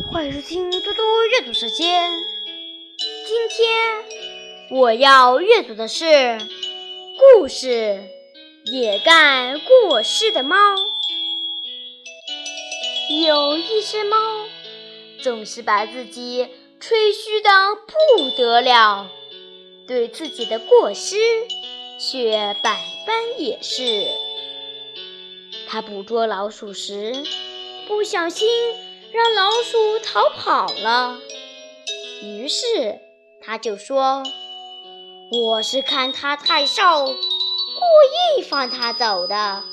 欢迎收听嘟嘟阅读时间。今天我要阅读的是故事《也该过世的猫》。有一只猫，总是把自己吹嘘的不得了，对自己的过失却百般掩饰。它捕捉老鼠时，不小心让老鼠逃跑了，于是他就说：“我是看它太瘦，故意放它走的。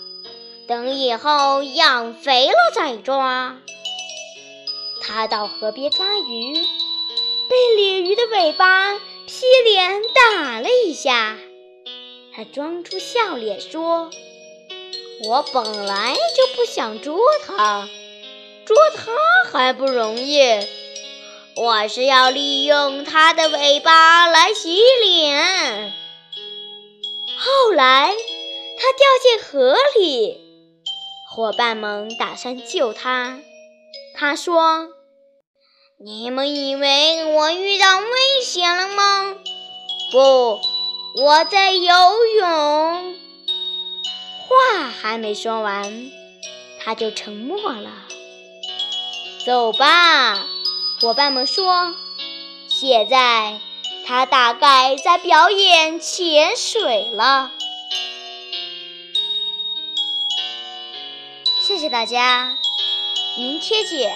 等以后养肥了再抓。”他到河边抓鱼，被鲤鱼的尾巴劈脸打了一下，他装出笑脸说。我本来就不想捉它，捉它还不容易。我是要利用它的尾巴来洗脸。后来，它掉进河里，伙伴们打算救它。他说：“你们以为我遇到危险了吗？不，我在游泳。”话还没说完，他就沉默了。走吧，伙伴们说。现在他大概在表演潜水了。谢谢大家，明天见。